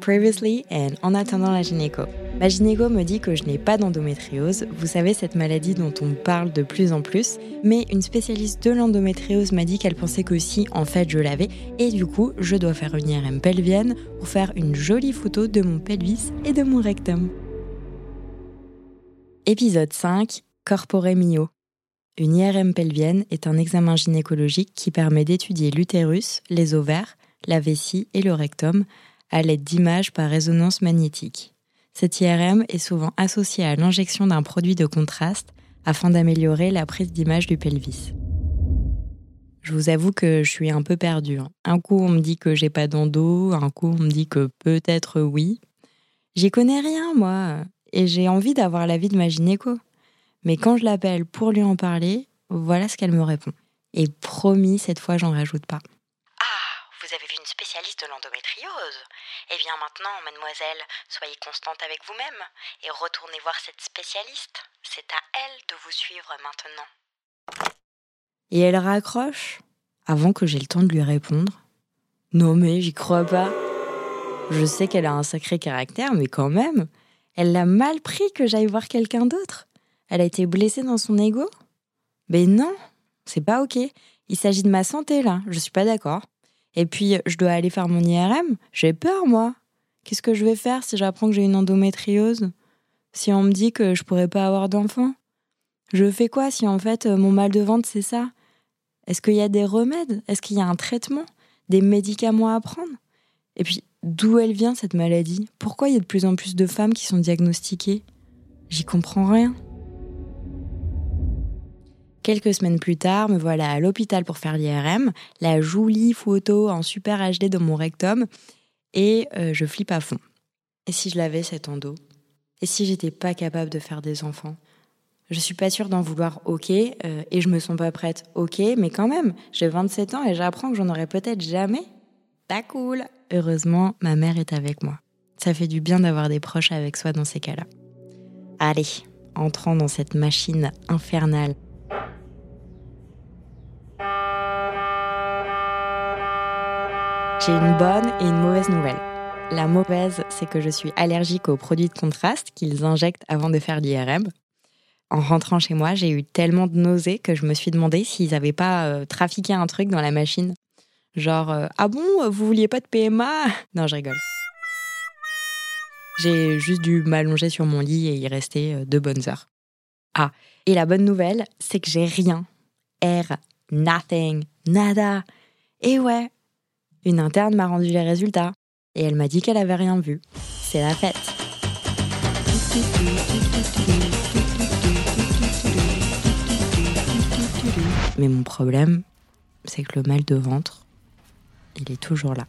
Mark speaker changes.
Speaker 1: Previously and en attendant la gynéco. Ma gynéco me dit que je n'ai pas d'endométriose, vous savez cette maladie dont on parle de plus en plus, mais une spécialiste de l'endométriose m'a dit qu'elle pensait que si en fait je l'avais, et du coup je dois faire une IRM pelvienne pour faire une jolie photo de mon pelvis et de mon rectum. Épisode 5, Corpore Mio. Une IRM pelvienne est un examen gynécologique qui permet d'étudier l'utérus, les ovaires, la vessie et le rectum à l'aide d'images par résonance magnétique. Cette IRM est souvent associée à l'injection d'un produit de contraste afin d'améliorer la prise d'image du pelvis. Je vous avoue que je suis un peu perdue. Hein. Un coup on me dit que j'ai pas d'endo, un coup on me dit que peut-être oui. J'y connais rien moi, et j'ai envie d'avoir l'avis de ma gynéco. Mais quand je l'appelle pour lui en parler, voilà ce qu'elle me répond. Et promis, cette fois, j'en rajoute pas.
Speaker 2: Ah, vous avez vu une spécialiste de l'endométriose Eh bien maintenant, mademoiselle, soyez constante avec vous-même et retournez voir cette spécialiste. C'est à elle de vous suivre maintenant.
Speaker 1: Et elle raccroche avant que j'ai le temps de lui répondre. Non mais j'y crois pas. Je sais qu'elle a un sacré caractère, mais quand même, elle l'a mal pris que j'aille voir quelqu'un d'autre. Elle a été blessée dans son ego? Mais non, c'est pas ok. Il s'agit de ma santé là, je suis pas d'accord. Et puis, je dois aller faire mon IRM J'ai peur, moi. Qu'est-ce que je vais faire si j'apprends que j'ai une endométriose? Si on me dit que je pourrais pas avoir d'enfant? Je fais quoi si en fait mon mal de ventre c'est ça? Est-ce qu'il y a des remèdes? Est-ce qu'il y a un traitement? Des médicaments à prendre? Et puis, d'où elle vient cette maladie? Pourquoi il y a de plus en plus de femmes qui sont diagnostiquées? J'y comprends rien. Quelques semaines plus tard, me voilà à l'hôpital pour faire l'IRM, la jolie photo en super HD de mon rectum, et euh, je flippe à fond. Et si je l'avais cet endo? Et si j'étais pas capable de faire des enfants? Je suis pas sûre d'en vouloir, ok, euh, et je me sens pas prête, ok, mais quand même, j'ai 27 ans et j'apprends que j'en aurai peut-être jamais. Pas cool Heureusement, ma mère est avec moi. Ça fait du bien d'avoir des proches avec soi dans ces cas-là. Allez, entrons dans cette machine infernale J'ai une bonne et une mauvaise nouvelle. La mauvaise, c'est que je suis allergique aux produits de contraste qu'ils injectent avant de faire l'IRM. En rentrant chez moi, j'ai eu tellement de nausées que je me suis demandé s'ils n'avaient pas euh, trafiqué un truc dans la machine. Genre, euh, ah bon, vous vouliez pas de PMA Non, je rigole. J'ai juste dû m'allonger sur mon lit et y rester euh, deux bonnes heures. Ah, et la bonne nouvelle, c'est que j'ai rien. R, nothing, nada. Et ouais, une interne m'a rendu les résultats et elle m'a dit qu'elle avait rien vu. C'est la fête. Mais mon problème, c'est que le mal de ventre, il est toujours là.